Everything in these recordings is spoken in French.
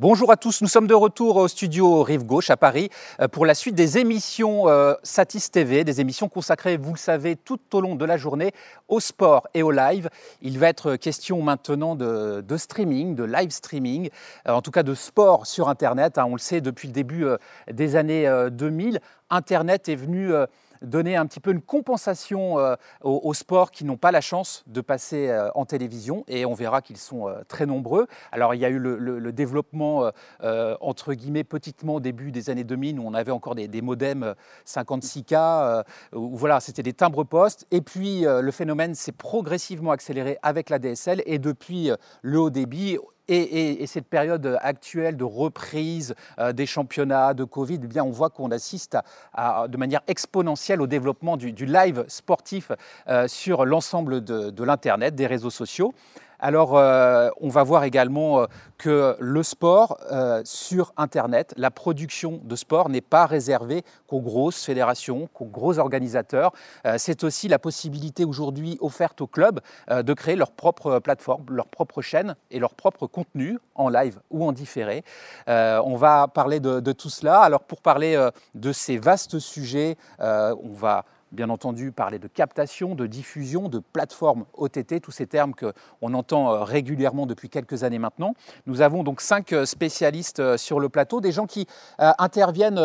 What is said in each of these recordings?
Bonjour à tous, nous sommes de retour au studio Rive Gauche à Paris euh, pour la suite des émissions euh, Satis TV, des émissions consacrées, vous le savez, tout au long de la journée au sport et au live. Il va être question maintenant de, streaming, de live streaming, euh, en tout cas de sport sur Internet. Hein. on le sait depuis le début des années 2000, Internet est venu donner un petit peu une compensation euh, aux, sports qui n'ont pas la chance de passer euh, en télévision. Et on verra qu'ils sont euh, très nombreux. Alors il y a eu le, développement entre guillemets petitement au début des années 2000 où on avait encore des, des modems 56K, où voilà, c'était des timbres postes. Et puis le phénomène s'est progressivement accéléré avec la DSL et depuis le haut débit et, cette période actuelle de reprise euh, des championnats, de Covid, eh bien, on voit qu'on assiste de manière exponentielle au développement du, live sportif euh, sur l'ensemble de l'Internet, des réseaux sociaux. Alors, euh, on va voir également euh, que le sport euh, sur Internet, la production de sport n'est pas réservée qu'aux grosses fédérations, qu'aux gros organisateurs. C'est aussi la possibilité aujourd'hui offerte aux clubs de créer leur propre plateforme, leur propre chaîne et leur propre contenu en live ou en différé. on va parler de, de, tout cela. Alors, pour parler de ces vastes sujets, on va bien entendu parler de captation, de diffusion, de plateforme OTT, tous ces termes qu'on entend euh, régulièrement depuis quelques années maintenant. Nous avons donc cinq euh, spécialistes euh, sur le plateau, des gens qui interviennent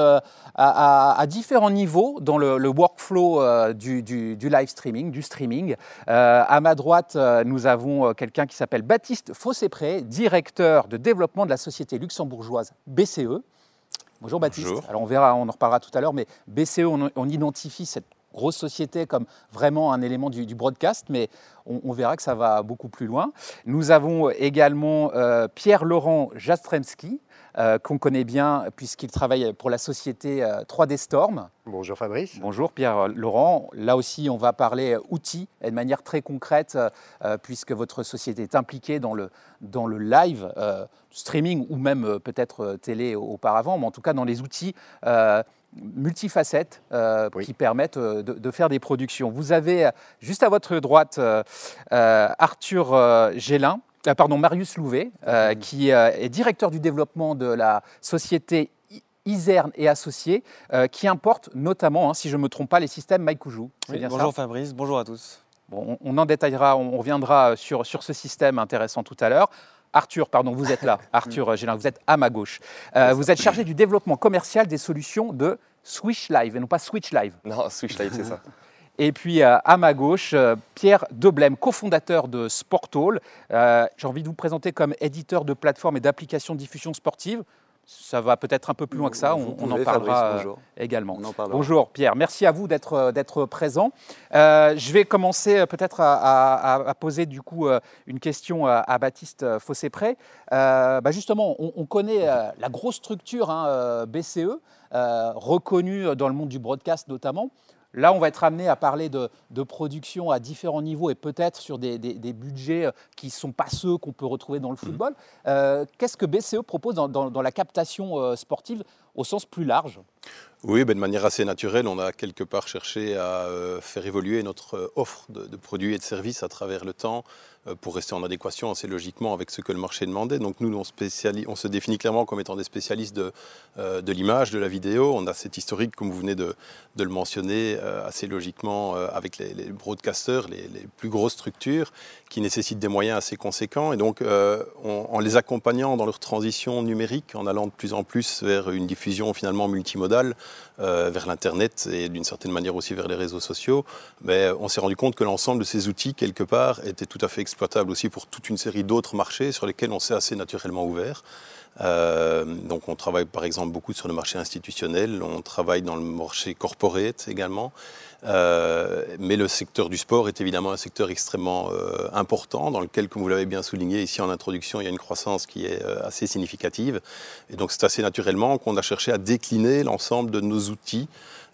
à, différents niveaux dans le, workflow du, live streaming, du streaming. à ma droite, nous avons quelqu'un qui s'appelle Baptiste Fossépré, directeur de développement de la société luxembourgeoise BCE. Bonjour Baptiste. Alors on verra, on en reparlera tout à l'heure, mais BCE, on identifie cette grosse société comme vraiment un élément du, broadcast, mais on, verra que ça va beaucoup plus loin. Nous avons également euh, Pierre-Laurent Jastremski, euh, qu'on connaît bien puisqu'il travaille pour la société 3D euh, Storm. Bonjour Fabrice. Bonjour Pierre-Laurent. Là aussi, on va parler outils et de manière très concrète, puisque votre société est impliquée dans le, dans le live, streaming ou même peut-être télé auparavant, mais en tout cas dans les outils multifacettes euh, qui permettent euh, de, faire des productions. Vous avez euh, juste à votre droite Arthur Gélin, pardon, Marius Louvet, mhm. qui est directeur du développement de la société Iserne et Associés, qui importe notamment, hein, si je ne me trompe pas, les systèmes Maikuju. bonjour Fabrice, bonjour à tous. Bon, on, en détaillera, on reviendra sur, sur ce système intéressant tout à l'heure. Arthur, pardon, vous êtes là. Arthur Gélin, vous êtes à ma gauche. Euh, vous êtes chargé du développement commercial des solutions de Switch Live et non pas Switch Live. Non, Switch Live, c'est ça. Et puis euh, à ma gauche, euh, Pierre Deblem, cofondateur de Sportall. J'ai envie de vous présenter comme éditeur de plateformes et d'applications de diffusion sportive ça va peut-être un peu plus loin que ça, on, en parlera également. bonjour Pierre, merci à vous d'être euh, présent. Euh, je vais commencer euh, peut-être à, poser du coup une question à, Baptiste Fossé-Pré. Bah, justement, on, connaît la grosse structure hein, BCE, reconnue dans le monde du broadcast notamment. Là, on va être amené à parler de, production à différents niveaux et peut-être sur des, budgets euh, qui ne sont pas ceux qu'on peut retrouver dans le mmh. football. Euh, qu'est-ce que BCE propose dans, la captation euh, sportive au sens plus large? Oui, ben de manière assez naturelle, on a quelque part cherché à faire évoluer notre offre de, produits et de services à travers le temps pour rester en adéquation assez logiquement avec ce que le marché demandait. Donc nous, on, on se définit clairement comme étant des spécialistes de, de l'image, de la vidéo. On a cet historique, comme vous venez de, le mentionner, assez logiquement avec les, broadcasters, les, plus grosses structures qui nécessitent des moyens assez conséquents. Et donc, en les accompagnant dans leur transition numérique, en allant de plus en plus vers une diffusion finalement multimodale, euh, vers l'Internet et d'une certaine manière aussi vers les réseaux sociaux, mais on s'est rendu compte que l'ensemble de ces outils, quelque part, étaient tout à fait exploitables aussi pour toute une série d'autres marchés sur lesquels on s'est assez naturellement ouvert. Euh, donc on travaille par exemple beaucoup sur le marché institutionnel, on travaille dans le marché corporate également. Euh, mais le secteur du sport est évidemment un secteur extrêmement euh, important, dans lequel, comme vous l'avez bien souligné ici en introduction, il y a une croissance qui est euh, assez significative. Et donc c'est assez naturellement qu'on a cherché à décliner l'ensemble de nos outils,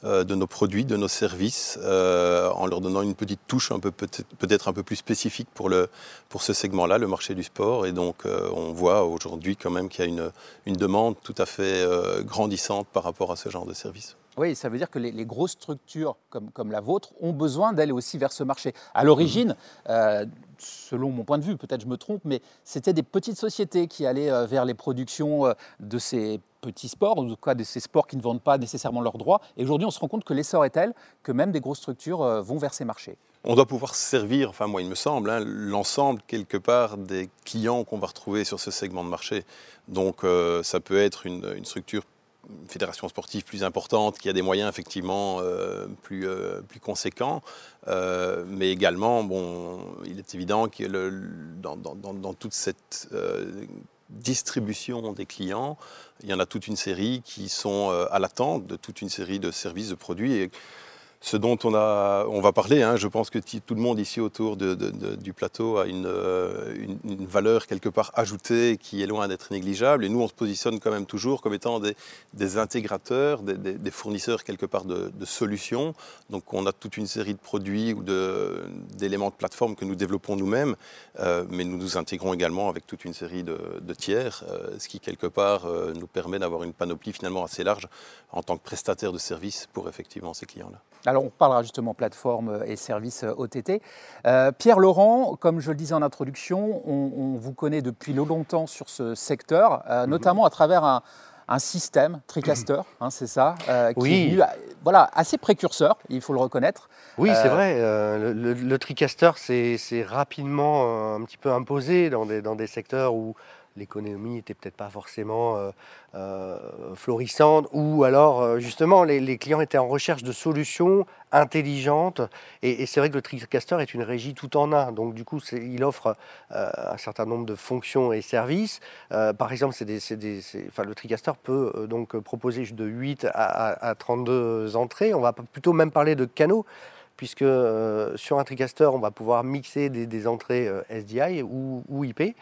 de nos produits, de nos services, en leur donnant une petite touche un peu peut-être un peu plus spécifique pour, le, pour ce segment-là, le marché du sport. Et donc on voit aujourd'hui quand même qu'il y a une, une demande tout à fait grandissante par rapport à ce genre de services. Oui, ça veut dire que les, grosses structures comme, comme, la vôtre ont besoin d'aller aussi vers ce marché. À l'origine, euh, selon mon point de vue, peut-être je me trompe, mais c'était des petites sociétés qui allaient euh, vers les productions euh, de ces petits sports, ou en tout cas de ces sports qui ne vendent pas nécessairement leurs droits. Et aujourd'hui, on se rend compte que l'essor est tel que même des grosses structures vont vers ces marchés. On doit pouvoir servir, enfin moi il me semble, hein, l'ensemble quelque part des clients qu'on va retrouver sur ce segment de marché. Donc ça peut être une, une structure une fédération sportive plus importante, qui a des moyens effectivement euh, plus, euh, plus conséquents. Euh, mais également, bon, il est évident que dans, dans, dans, toute cette distribution des clients, il y en a toute une série qui sont à l'attente de toute une série de services, de produits. Ce dont on, a, on va parler. Hein. Je pense que tout le monde ici autour du plateau a euh, une, valeur quelque part ajoutée qui est loin d'être négligeable. Et nous, on se positionne quand même toujours comme étant des, intégrateurs, des, fournisseurs quelque part de, solutions. Donc on a toute une série de produits ou d'éléments de, plateforme que nous développons nous-mêmes, euh, mais nous nous intégrons également avec toute une série de, tiers, euh, ce qui quelque part nous permet d'avoir une panoplie finalement assez large en tant que prestataire de services pour effectivement ces clients-là. Alors on parlera justement plateforme et services OTT. Euh, Pierre Laurent, comme je le disais en introduction, on, vous connaît depuis longtemps sur ce secteur, euh, mhm. notamment à travers un, système, TriCaster, hein, c'est ça, euh, qui est voilà, assez précurseur, il faut le reconnaître. Oui, c'est vrai. le, TriCaster s'est rapidement un petit peu imposé dans des, dans des secteurs où l'économie n'était peut-être pas forcément euh, euh, florissante, ou alors euh, justement les, clients étaient en recherche de solutions intelligentes. Et, c'est vrai que le TriCaster est une régie tout en un, donc du coup il offre un certain nombre de fonctions et services. par exemple, le TriCaster peut donc proposer de 8 à, à 32 entrées. On va plutôt même parler de canaux puisque euh, sur un TriCaster, on va pouvoir mixer des, entrées euh, SDI ou, IP,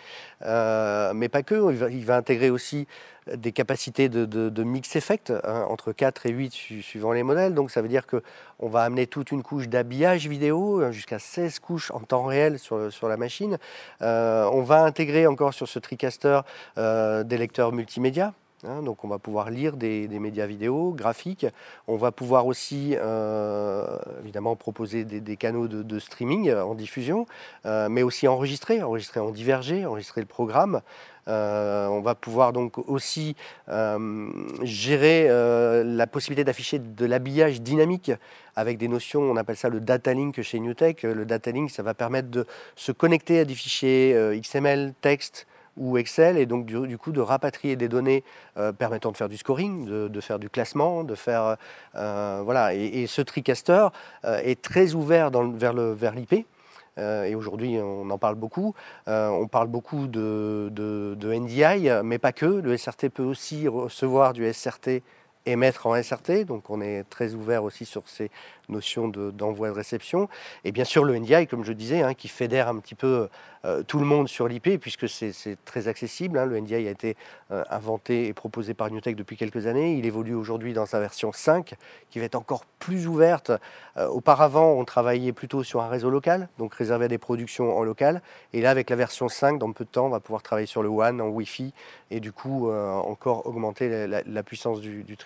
euh, mais pas que, il va, intégrer aussi des capacités de, mix effect hein, entre 4 et 8 suivant les modèles. Donc ça veut dire qu'on va amener toute une couche d'habillage vidéo, hein, jusqu'à 16 couches en temps réel sur, sur la machine. on va intégrer encore sur ce TriCaster des lecteurs multimédia. Hein, donc on va pouvoir lire des, médias vidéo, graphiques. On va pouvoir aussi euh, évidemment proposer des, canaux de, streaming en diffusion, euh, mais aussi enregistrer, enregistrer en divergé, enregistrer le programme. Euh, on va pouvoir donc aussi gérer la possibilité d'afficher de l'habillage dynamique avec des notions, on appelle ça le data link chez NewTek. Le data link, ça va permettre de se connecter à des fichiers XML, texte, ou Excel, et donc du, coup de rapatrier des données euh, permettant de faire du scoring, de, faire du classement, de faire... Euh, voilà, et, ce TriCaster euh, est très ouvert vers l'IP. Vers et aujourd'hui, on en parle beaucoup. on parle beaucoup de, NDI, mais pas que. Le SRT peut aussi recevoir du SRT et mettre en SRT. Donc on est très ouvert aussi sur ces notions d'envoi de, réception. Et bien sûr le NDI, comme je disais, hein, qui fédère un petit peu euh, tout le monde sur l'IP, puisque c'est très accessible. Hein. Le NDI a été euh, inventé et proposé par Newtek depuis quelques années. Il évolue aujourd'hui dans sa version 5, qui va être encore plus ouverte. Euh, auparavant, on travaillait plutôt sur un réseau local, donc réservé à des productions en local. Et là, avec la version 5, dans peu de temps, on va pouvoir travailler sur le WAN, en Wi-Fi, et du coup, encore augmenter la, puissance du, du,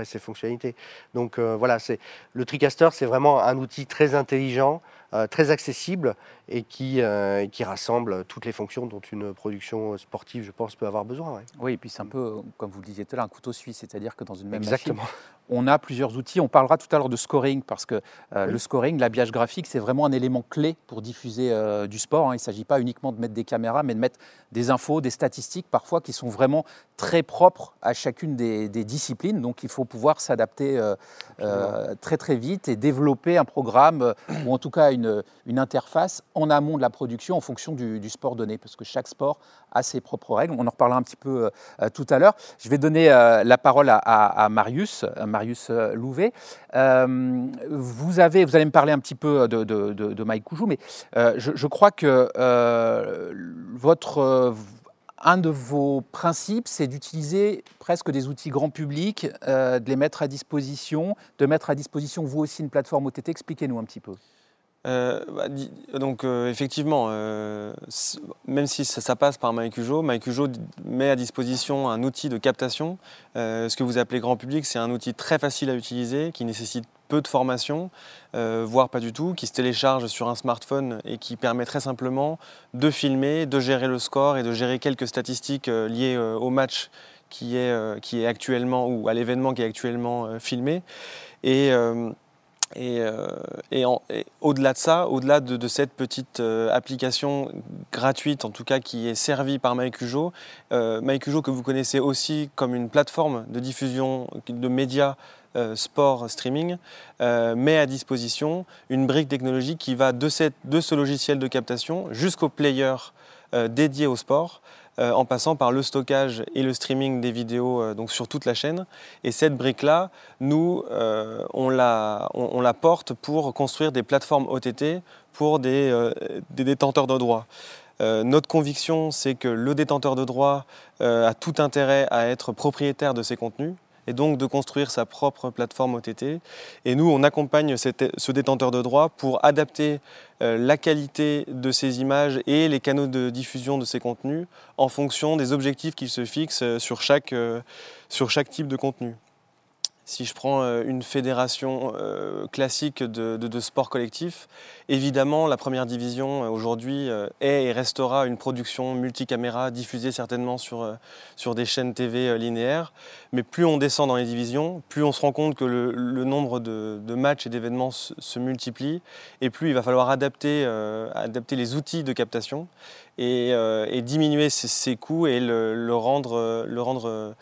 Et ses fonctionnalités. Donc voilà, c'est le TriCaster, c'est vraiment un outil très intelligent. Euh, très accessible et qui, euh, qui rassemble toutes les fonctions dont une production sportive, je pense, peut avoir besoin. Oui, et puis c'est un peu, comme vous le disiez tout à l'heure, un couteau suisse, c'est-à-dire que dans une même Exactement. machine, on a plusieurs outils. On parlera tout à l'heure de scoring, parce que euh, le scoring, l'habillage graphique, c'est vraiment un élément clé pour diffuser du sport. Hein. Il ne s'agit pas uniquement de mettre des caméras, mais de mettre des infos, des statistiques, parfois, qui sont vraiment très propres à chacune des, disciplines. Donc il faut pouvoir s'adapter très très vite et développer un programme, ou en tout cas une une, interface en amont de la production en fonction du, sport donné, parce que chaque sport a ses propres règles. On en reparlera un petit peu euh, tout à l'heure. Je vais donner euh, la parole à, Marius, Marius euh, Louvet. vous, avez, vous allez me parler un petit peu de, de, Koujou, mais je, crois que votre un de vos principes, c'est d'utiliser presque des outils grand public, de les mettre à disposition, de mettre à disposition vous aussi une plateforme OTT. Expliquez-nous un petit peu. Euh, bah, donc effectivement, même si ça, passe par MyCujo, MyCujo met à disposition un outil de captation. ce que vous appelez grand public, c'est un outil très facile à utiliser, qui nécessite peu de formation, voire pas du tout, qui se télécharge sur un smartphone et qui permet très simplement de filmer, de gérer le score et de gérer quelques statistiques liées au match qui est, qui est actuellement ou à l'événement qui est actuellement filmé. Et, euh, au-delà de ça, au-delà de, cette petite euh, application gratuite, en tout cas qui est servie par MyCujo, euh, MyCujo que vous connaissez aussi comme une plateforme de diffusion de médias sport streaming, met à disposition une brique technologique qui va de, ce logiciel de captation jusqu'au player dédié au sport. Euh, en passant par le stockage et le streaming des vidéos euh, donc sur toute la chaîne. Et cette brique-là, nous, euh, on, la, porte pour construire des plateformes OTT pour des détenteurs de droits. notre conviction, c'est que le détenteur de droits a tout intérêt à être propriétaire de ses contenus, et donc de construire sa propre plateforme OTT. Et nous, on accompagne ce détenteur de droits pour adapter euh, la qualité de ses images et les canaux de diffusion de ses contenus en fonction des objectifs qu'il se fixe euh, euh, sur chaque type de contenu. Si je prends euh, une fédération euh, classique de, sport collectif, évidemment, la première division euh, aujourd'hui est et restera une production multicaméra diffusée certainement sur, sur des chaînes TV linéaires. Mais plus on descend dans les divisions, plus on se rend compte que le, nombre de, matchs et d'événements se, multiplie, et plus il va falloir adapter, adapter les outils de captation et, diminuer ses, coûts et le, rendre, le rendre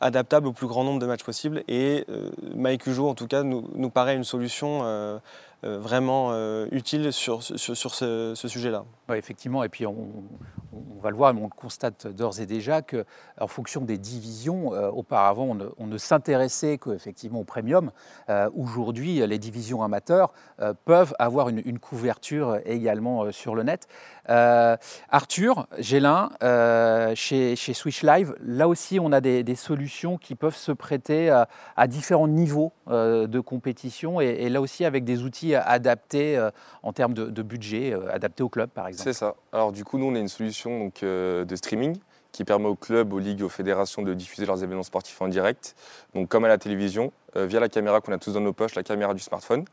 adaptable au plus grand nombre de matchs possible. Et euh, MyCujo, en tout cas, nous, paraît une solution euh, vraiment utile sur, ce, sujet-là. effectivement, et puis on, va le voir, mais on le constate d'ores et déjà qu'en fonction des divisions, auparavant on ne, s'intéressait qu'effectivement au premium. Aujourd'hui, les divisions amateurs peuvent avoir une couverture également sur le net. Arthur Gélin, chez, chez Switch Live, là aussi on a des, solutions qui peuvent se prêter à, différents niveaux euh, de compétition et, là aussi avec des outils adaptés euh, en termes de, budget, euh, adaptés au club par exemple. C'est ça. Alors du coup, nous, on a une solution donc, de streaming qui permet aux clubs, aux ligues, aux fédérations de diffuser leurs événements sportifs en direct, donc comme à la télévision, via la caméra qu'on a tous dans nos poches, la caméra du smartphone.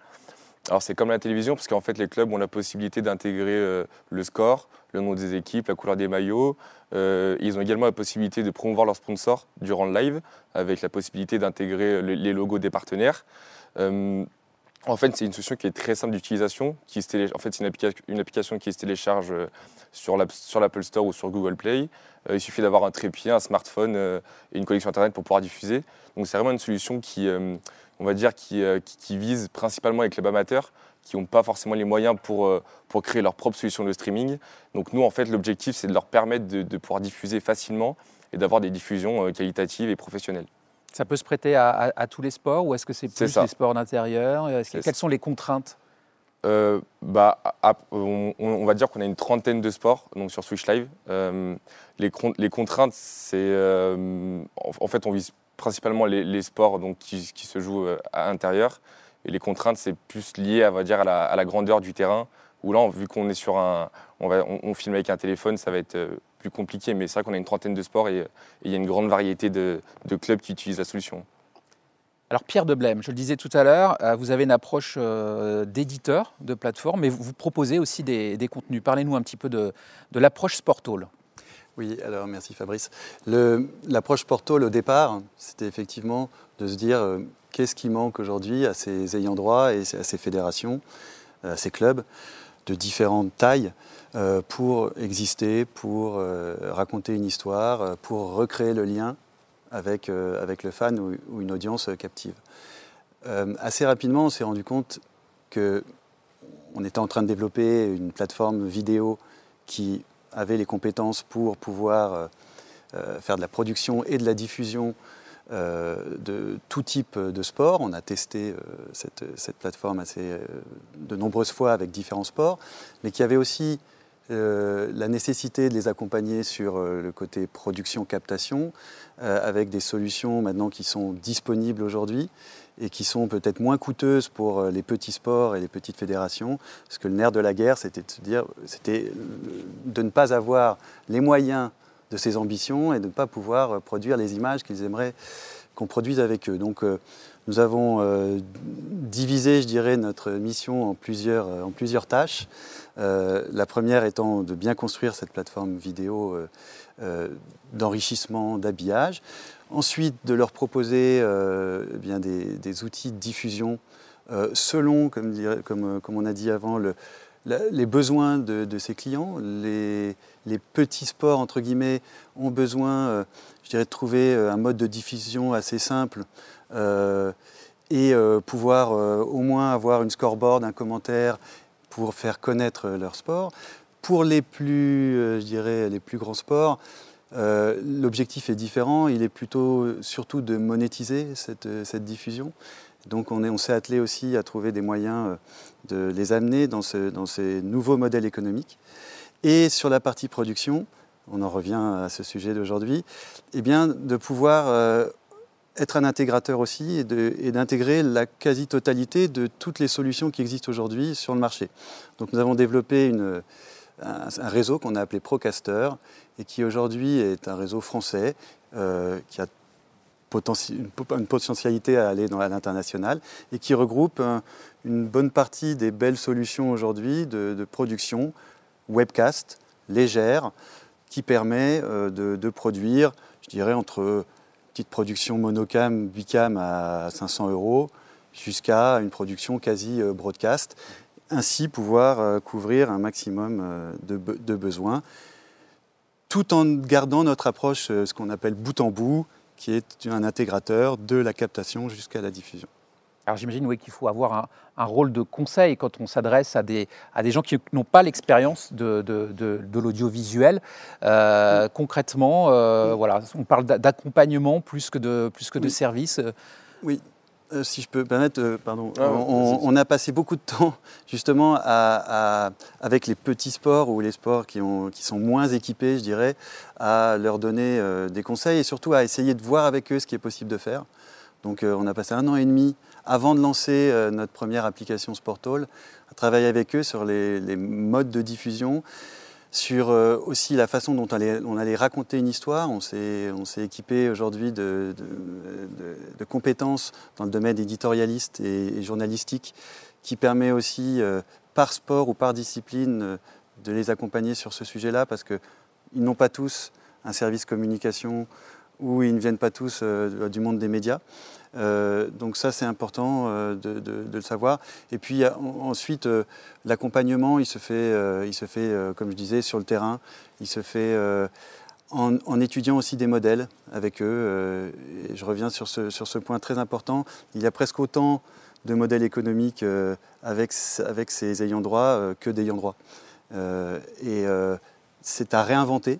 Alors c'est comme la télévision parce qu'en fait les clubs ont la possibilité d'intégrer euh, le score, le nom des équipes, la couleur des maillots. Euh, ils ont également la possibilité de promouvoir leurs sponsors durant le live avec la possibilité d'intégrer les logos des partenaires. Euh, en fait, c'est une solution qui est très simple d'utilisation. En fait, c'est une, application qui se télécharge sur l'Apple Store ou sur Google Play. il suffit d'avoir un trépied, un smartphone et une connexion Internet pour pouvoir diffuser. Donc, c'est vraiment une solution qui, on va dire, euh, qui, qui, visent principalement les clubs amateurs qui n'ont pas forcément les moyens pour, euh, pour créer leur propre solution de streaming. Donc nous, en fait, l'objectif, c'est de leur permettre de, pouvoir diffuser facilement et d'avoir des diffusions euh, qualitatives et professionnelles. Ça peut se prêter à, tous les sports ou est-ce que c'est plus les sports d'intérieur? Quelles sont les contraintes? Bah, on, va dire qu'on a une trentaine de sports donc sur Switch Live. les, les, contraintes, c'est en, fait on vise principalement les, sports donc, qui, se jouent euh, à l'intérieur. Et les contraintes, c'est plus lié à, la, grandeur du terrain. Où là, vu qu'on sur un. On, filme avec un téléphone, ça va être euh, plus compliqué. Mais c'est vrai qu'on a une trentaine de sports et il y a une grande variété de, clubs qui utilisent la solution. Alors Pierre Deblème, je le disais tout à l'heure, euh, vous avez une approche d'éditeur de plateforme, mais vous proposez aussi des, contenus. Parlez-nous un petit peu de, de l'approche Sportall. Oui, alors merci Fabrice. L'approche Porto, au départ, c'était effectivement de se dire euh, qu'est-ce qui manque aujourd'hui à ces ayants droit et à ces fédérations, à ces clubs de différentes tailles euh, pour exister, pour euh, raconter une histoire, pour recréer le lien avec, avec le fan ou, ou une audience captive. assez rapidement, on s'est rendu compte que on était en train de développer une plateforme vidéo qui avait les compétences pour pouvoir euh, euh, faire de la production et de la diffusion euh, de tout type de sport. On a testé cette, plateforme assez, de nombreuses fois avec différents sports, mais qui avait aussi la nécessité de les accompagner sur le côté production-captation, avec des solutions maintenant qui sont disponibles aujourd'hui et qui sont peut-être moins coûteuses pour les petits sports et les petites fédérations, parce que le nerf de la guerre, c'était de se dire, c'était de ne pas avoir les moyens de ces ambitions et de ne pas pouvoir produire les images qu'ils aimeraient qu'on produise avec eux. Donc, nous avons euh, divisé, je dirais, notre mission en plusieurs, euh, en plusieurs tâches. Euh, la première étant de bien construire cette plateforme vidéo d'enrichissement, d'habillage. Ensuite, de leur proposer eh bien des, outils de diffusion selon, comme, comme, on a dit avant, le, les besoins de, ces clients. Les, petits sports, entre guillemets, ont besoin, je dirais, de trouver un mode de diffusion assez simple euh, et euh, pouvoir euh, au moins avoir une scoreboard, un commentaire pour faire connaître leur sport. Pour les plus, je dirais, les plus grands sports, l'objectif est différent. Il est plutôt surtout de monétiser cette, cette diffusion. Donc on, est, on s'est attelé aussi à trouver des moyens de les amener dans, ce, dans, ces nouveaux modèles économiques. Et sur la partie production, on en revient à ce sujet d'aujourd'hui, eh bien de pouvoir être un intégrateur aussi et d'intégrer la quasi-totalité de toutes les solutions qui existent aujourd'hui sur le marché. Donc nous avons développé un, réseau qu'on a appelé Procaster et qui aujourd'hui est un réseau français euh, qui a une, potentialité à aller dans l'international et qui regroupe une bonne partie des belles solutions aujourd'hui de, production webcast légère qui permet euh, de, produire, je dirais, entre petite production monocam, bicam à 500 euros, jusqu'à une production quasi euh, broadcast. Ainsi pouvoir couvrir un maximum de, besoins, tout en gardant notre approche, ce qu'on appelle bout en bout, qui est un intégrateur de la captation jusqu'à la diffusion. Alors j'imagine oui, qu'il faut avoir un, rôle de conseil quand on s'adresse à des, à des gens qui n'ont pas l'expérience de, de, de, l'audiovisuel. Euh, concrètement, euh, voilà, on parle d'accompagnement plus que de, plus que de service. Oui, euh, si je peux permettre, pardon, ah on, a passé beaucoup de temps justement à, avec les petits sports ou les sports qui, ont, qui, sont moins équipés, je dirais, à leur donner des conseils et surtout à essayer de voir avec eux ce qui est possible de faire. Donc on a passé un an et demi avant de lancer euh, notre première application Sportall, à travailler avec eux sur les, modes de diffusion, sur euh, aussi la façon dont on allait, raconter une histoire. On s'est équipé aujourd'hui de, compétences dans le domaine éditorialiste et, journalistique qui permet aussi, euh, par sport ou par discipline, de les accompagner sur ce sujet-là parce qu'ils n'ont pas tous un service communication ou ils ne viennent pas tous du monde des médias. Euh, donc ça, c'est important euh, de, le savoir. Et puis ensuite, euh, l'accompagnement, il se fait, il se fait comme je disais, sur le terrain. Il se fait en, étudiant aussi des modèles avec eux. je reviens sur ce, sur ce point très important. Il y a presque autant de modèles économiques avec, avec ces ayants droit que d'ayants droit. et c'est à réinventer.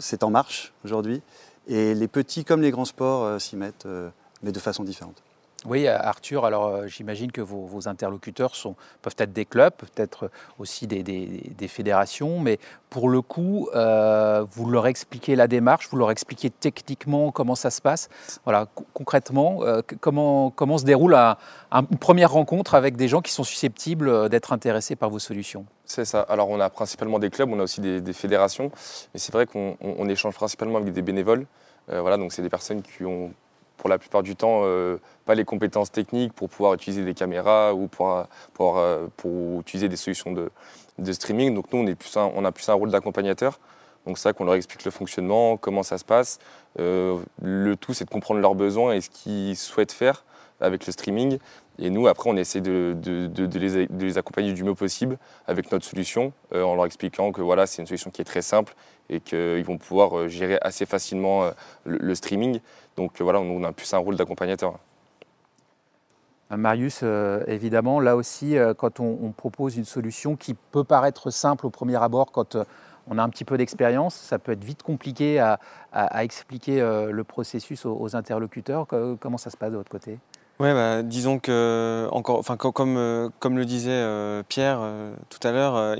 c'est en marche aujourd'hui. Et les petits comme les grands sports euh, s'y mettent, euh, mais de façon différente. Oui, Arthur, alors euh, j'imagine que vos, interlocuteurs sont, peuvent être des clubs, peut-être aussi des, fédérations, mais pour le coup, vous leur expliquez la démarche, vous leur expliquez techniquement comment ça se passe. Voilà, concrètement, comment, comment se déroule une première rencontre avec des gens qui sont susceptibles d'être intéressés par vos solutions? C'est ça. Alors on a principalement des clubs, on a aussi des, fédérations, mais c'est vrai qu'on échange principalement avec des bénévoles. Euh, voilà, donc c'est des personnes qui ont pour la plupart du temps euh, pas les compétences techniques pour pouvoir utiliser des caméras ou pour, euh, pour utiliser des solutions de, streaming. Donc nous, on, est plus on a plus un rôle d'accompagnateur. Donc ça qu'on leur explique le fonctionnement, comment ça se passe. le tout, c'est de comprendre leurs besoins et ce qu'ils souhaitent faire avec le streaming. Et nous, après, on essaie de, les, accompagner du mieux possible avec notre solution, en leur expliquant que voilà, c'est une solution qui est très simple et qu'ils vont pouvoir euh, gérer assez facilement euh, le, streaming. Donc euh, voilà, on a plus un rôle d'accompagnateur. Marius, évidemment, là aussi, quand on, propose une solution qui peut paraître simple au premier abord, quand on a un petit peu d'expérience, ça peut être vite compliqué à, expliquer le processus aux, interlocuteurs. Comment ça se passe de votre côté? Ouais, bah, disons que encore, enfin comme, euh, comme le disait euh, Pierre euh, tout à l'heure,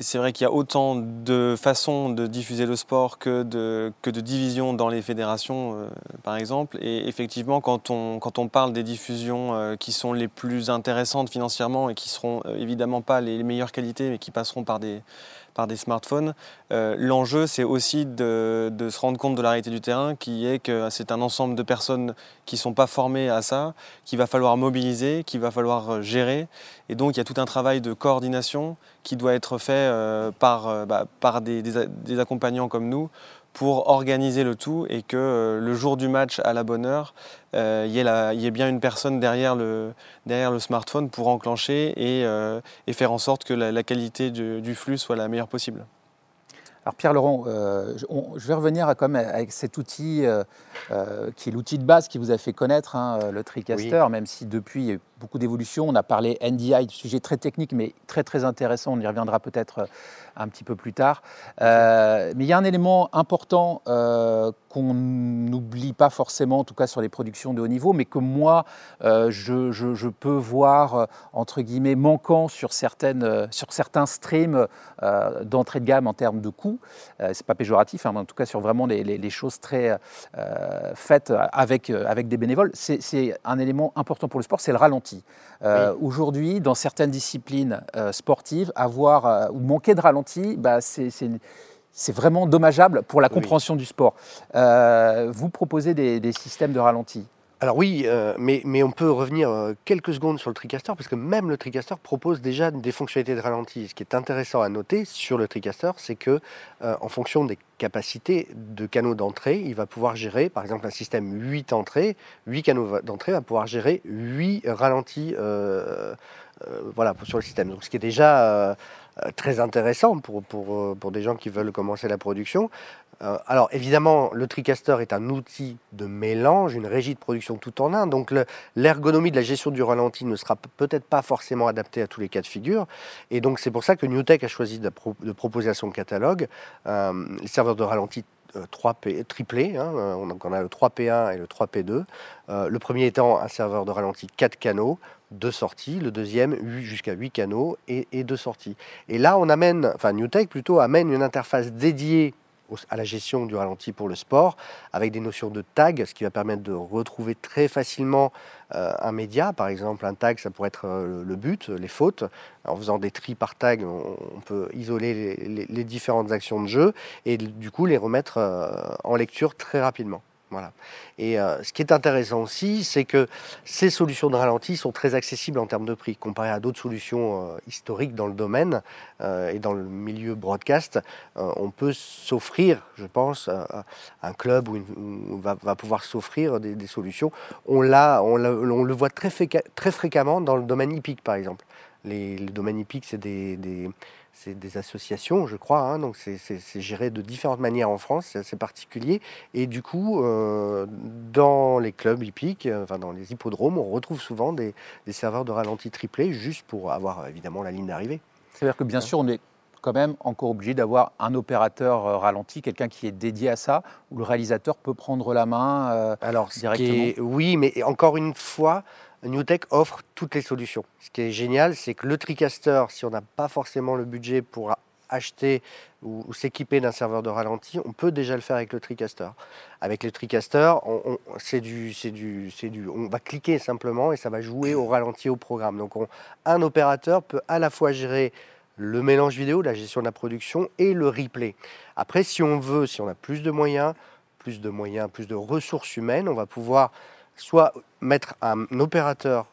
c'est vrai qu'il y a autant de façons de diffuser le sport que de, que de divisions dans les fédérations, par exemple. Et effectivement, quand on, quand on parle des diffusions qui sont les plus intéressantes financièrement et qui seront évidemment pas les meilleures qualités, mais qui passeront par des par des smartphones. Euh, l'enjeu, c'est aussi de, se rendre compte de la réalité du terrain, qui est que c'est un ensemble de personnes qui ne sont pas formées à ça, qu'il va falloir mobiliser, qu'il va falloir euh, gérer. Et donc, il y a tout un travail de coordination qui doit être fait euh, par, bah, par des accompagnants comme nous pour organiser le tout et que euh, le jour du match à la bonne heure, euh, il y, ait bien une personne derrière le, smartphone pour enclencher et, euh, faire en sorte que la, qualité du, flux soit la meilleure possible. Alors Pierre Laurent, je vais revenir à, comme avec cet outil qui est l'outil de base qui vous a fait connaître, hein, le TriCaster, même si depuis il y a eu beaucoup d'évolutions. On a parlé NDI, sujet très technique mais très très intéressant, on y reviendra peut-être un petit peu plus tard. Euh, mais il y a un élément important euh, qu'on n'oublie pas forcément, en tout cas sur les productions de haut niveau, mais que moi, euh, je, peux voir, entre guillemets, manquant sur, certaines, sur certains streams d'entrée de gamme en termes de coûts. c'est pas péjoratif, hein, mais en tout cas sur vraiment les, choses très faites avec, avec des bénévoles. C'est un élément important pour le sport, c'est le ralenti. Aujourd'hui, dans certaines disciplines sportives, avoir ou manquer de ralenti, bah, c'est vraiment dommageable pour la compréhension du sport. Euh, vous proposez des, systèmes de ralenti alors oui, euh, mais, mais, on peut revenir euh, quelques secondes sur le TriCaster, parce que même le TriCaster propose déjà des fonctionnalités de ralenti. Ce qui est intéressant à noter sur le TriCaster, c'est que en fonction des capacités de canaux d'entrée, il va pouvoir gérer, par exemple, un système 8 entrées, 8 canaux d'entrée va pouvoir gérer 8 ralentis voilà, sur le système. Donc ce qui est déjà très intéressant pour, pour, euh, pour, des gens qui veulent commencer la production. Euh, alors évidemment, le TriCaster est un outil de mélange, une régie de production tout en un. Donc l'ergonomie de la gestion du ralenti ne sera peut-être pas forcément adaptée à tous les cas de figure. Et donc c'est pour ça que NewTek a choisi de, de proposer à son catalogue les serveurs de ralenti 3P, triplé. Hein, on, a, le 3P1 et le 3P2. le premier étant un serveur de ralenti 4 canaux, deux sorties, le deuxième jusqu'à 8 canaux et, deux sorties. Et là, on amène, enfin NewTek plutôt amène une interface dédiée à la gestion du ralenti pour le sport, avec des notions de tag, ce qui va permettre de retrouver très facilement euh, un média. Par exemple, un tag, ça pourrait être euh, le but, les fautes. En faisant des tris par tag, on, peut isoler les, différentes actions de jeu et du coup les remettre euh, en lecture très rapidement. Et euh, ce qui est intéressant aussi, c'est que ces solutions de ralenti sont très accessibles en termes de prix, comparé à d'autres solutions euh, historiques dans le domaine euh, et dans le milieu broadcast. on peut s'offrir, je pense, un club où, va, va, pouvoir s'offrir des, solutions. On, l'a, on, le voit très, très fréquemment dans le domaine hippique, par exemple. Les, le domaine hippique, c'est des c'est des associations, je crois, hein, donc c'est géré de différentes manières en France, c'est assez particulier. Et du coup, euh, dans les clubs hippiques, euh, enfin dans les hippodromes, on retrouve souvent des, serveurs de ralenti triplé juste pour avoir évidemment la ligne d'arrivée. C'est-à-dire que bien sûr, on est quand même encore obligé d'avoir un opérateur euh, ralenti, quelqu'un qui est dédié à ça, où le réalisateur peut prendre la main Alors, directement. oui, mais encore une fois, NewTek offre toutes les solutions. Ce qui est génial, c'est que le TriCaster, si on n'a pas forcément le budget pour acheter ou, s'équiper d'un serveur de ralenti, on peut déjà le faire avec le TriCaster. Avec le TriCaster, on, c'est du, du, on va cliquer simplement et ça va jouer au ralenti au programme. Donc un opérateur peut à la fois gérer le mélange vidéo, la gestion de la production et le replay. Après, si on veut, si on a plus de moyens, plus de moyens, plus de ressources humaines, on va pouvoir soit mettre un opérateur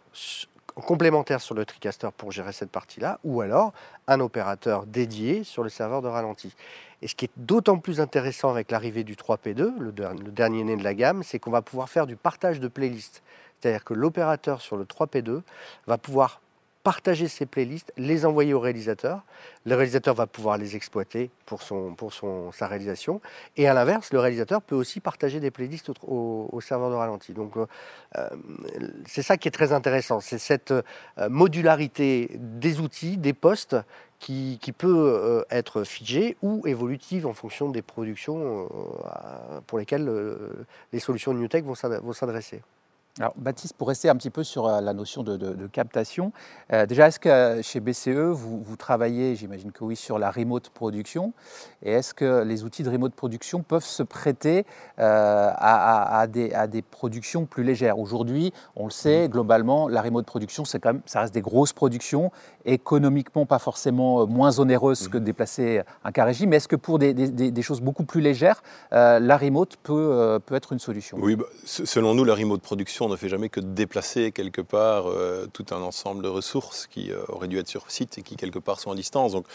complémentaire sur le TriCaster pour gérer cette partie-là, ou alors un opérateur dédié sur le serveur de ralenti. Et ce qui est d'autant plus intéressant avec l'arrivée du 3P2, le, dernier né de la gamme, c'est qu'on va pouvoir faire du partage de playlists. C'est-à-dire que l'opérateur sur le 3P2 va pouvoir partager ses playlists, les envoyer au réalisateur. Le réalisateur va pouvoir les exploiter pour, son, pour son, sa réalisation. Et à l'inverse, le réalisateur peut aussi partager des playlists au, serveur de ralenti. Donc euh, euh, c'est ça qui est très intéressant, c'est cette euh, modularité des outils, des postes qui, qui, peut être figée ou évolutive en fonction des productions pour lesquelles les solutions de NewTek vont s'adresser. Alors, Baptiste, pour rester un petit peu sur euh, la notion de, captation, euh, déjà, est-ce que euh, chez BCE, vous, travaillez, j'imagine que oui, sur la remote production? Et est-ce que les outils de remote production peuvent se prêter à, des, à, des, productions plus légères? Aujourd'hui, on le sait, globalement, la remote production, c'est quand même, ça reste des grosses productions, économiquement pas forcément moins onéreuses que de déplacer un cas régime. Mais est-ce que pour des, des, choses beaucoup plus légères, la remote peut, peut être une solution? Oui, bah, selon nous, la remote production, on ne fait jamais que déplacer quelque part euh, tout un ensemble de ressources qui euh, auraient dû être sur site et qui quelque part sont à distance. Donc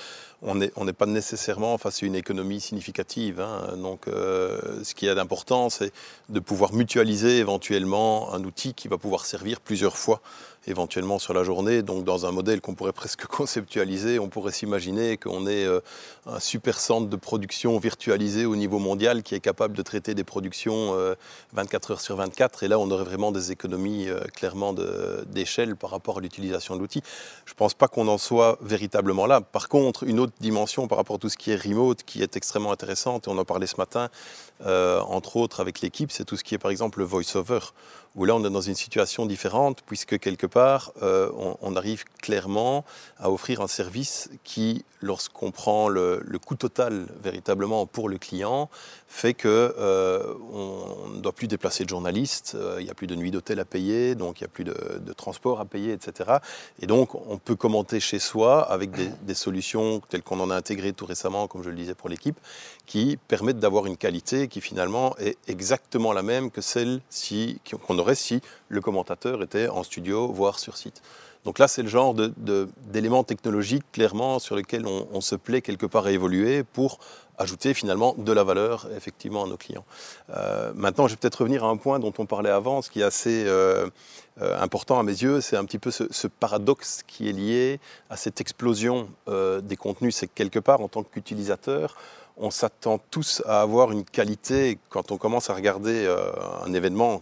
on n'est pas nécessairement face à une économie significative. Hein. Donc euh, ce qui est d'important, c'est de pouvoir mutualiser éventuellement un outil qui va pouvoir servir plusieurs fois éventuellement sur la journée. Donc dans un modèle qu'on pourrait presque conceptualiser, on pourrait s'imaginer qu'on est euh, un super centre de production virtualisé au niveau mondial qui est capable de traiter des productions 24 euh, heures sur 24. Et là, on aurait vraiment des économies euh, clairement d'échelle par rapport à l'utilisation de l'outil. Je ne pense pas qu'on en soit véritablement là. Par contre, une autre dimension par rapport à tout ce qui est remote, qui est extrêmement intéressante, et on en parlait ce matin, entre autres avec l'équipe, c'est tout ce qui est par exemple le voice-over où là on est dans une situation différente puisque quelque part euh, on, arrive clairement à offrir un service qui, lorsqu'on prend le, coût total véritablement pour le client, fait que euh, on ne doit plus déplacer de journalistes, euh, il n'y a plus de nuit d'hôtel à payer, donc il n'y a plus de, transport à payer, etc. Et donc on peut commenter chez soi avec des, des solutions telles qu'on en a intégrées tout récemment, comme je le disais pour l'équipe, qui permettent d'avoir une qualité qui finalement est exactement la même que celle si, qu'on aurait si le commentateur était en studio, voire sur site. Donc là, c'est le genre d'éléments technologiques clairement sur lesquels on, se plaît quelque part à évoluer pour ajouter finalement de la valeur effectivement à nos clients. Euh, maintenant, je vais peut-être revenir à un point dont on parlait avant, ce qui est assez euh, euh, important à mes yeux, c'est un petit peu ce, ce, paradoxe qui est lié à cette explosion des contenus. C'est quelque part, en tant qu'utilisateur, on s'attend tous à avoir une qualité, quand on commence à regarder euh, un événement,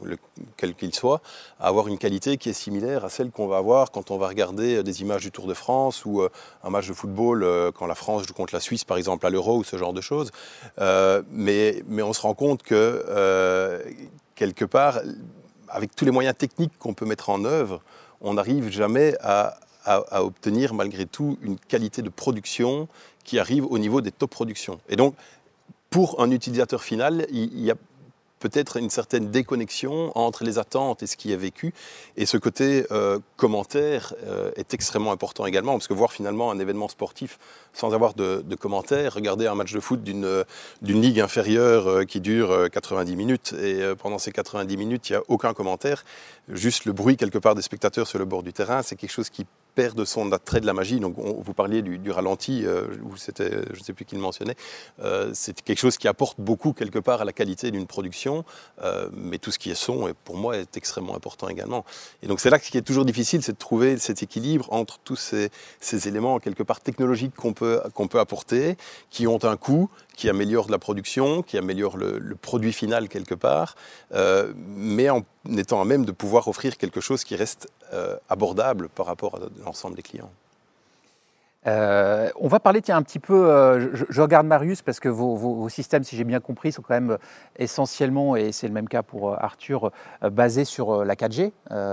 quel qu'il soit, à avoir une qualité qui est similaire à celle qu'on va avoir quand on va regarder euh, des images du Tour de France ou euh, un match de football quand la France joue contre la Suisse, par exemple, à l'Euro ou ce genre de choses. mais, mais on se rend compte que, quelque part, avec tous les moyens techniques qu'on peut mettre en œuvre, on n'arrive jamais à, à, obtenir malgré tout une qualité de production qui arrive au niveau des top productions. Et donc, pour un utilisateur final, il y a peut-être une certaine déconnexion entre les attentes et ce qui est vécu. Et ce côté euh, commentaire euh, est extrêmement important également, parce que voir finalement un événement sportif sans avoir de, commentaires, regarder un match de foot d'une ligue inférieure euh, qui dure 90 minutes, et pendant ces 90 minutes, il n'y a aucun commentaire, juste le bruit quelque part des spectateurs sur le bord du terrain, c'est quelque chose qui perd de son attrait de la magie. Donc, vous parliez du, ralenti, c'était, je ne sais plus qui le mentionnait, c'est quelque chose qui apporte beaucoup quelque part à la qualité d'une production euh, mais tout ce qui est son, pour moi, est extrêmement important également. Et donc c'est là que ce qui est toujours difficile, c'est de trouver cet équilibre entre tous ces, éléments quelque part technologiques qu'on peut, qu'on peut apporter, qui ont un coût, qui améliorent la production, qui améliorent le, produit final quelque part, euh, mais en étant à même de pouvoir offrir quelque chose qui reste euh, abordable par rapport à l'ensemble des clients. Euh, on va parler, tiens, un petit peu, euh, je, regarde Marius parce que vos, systèmes, si j'ai bien compris, sont quand même euh, essentiellement, et c'est le même cas pour Arthur, basés sur la 4G,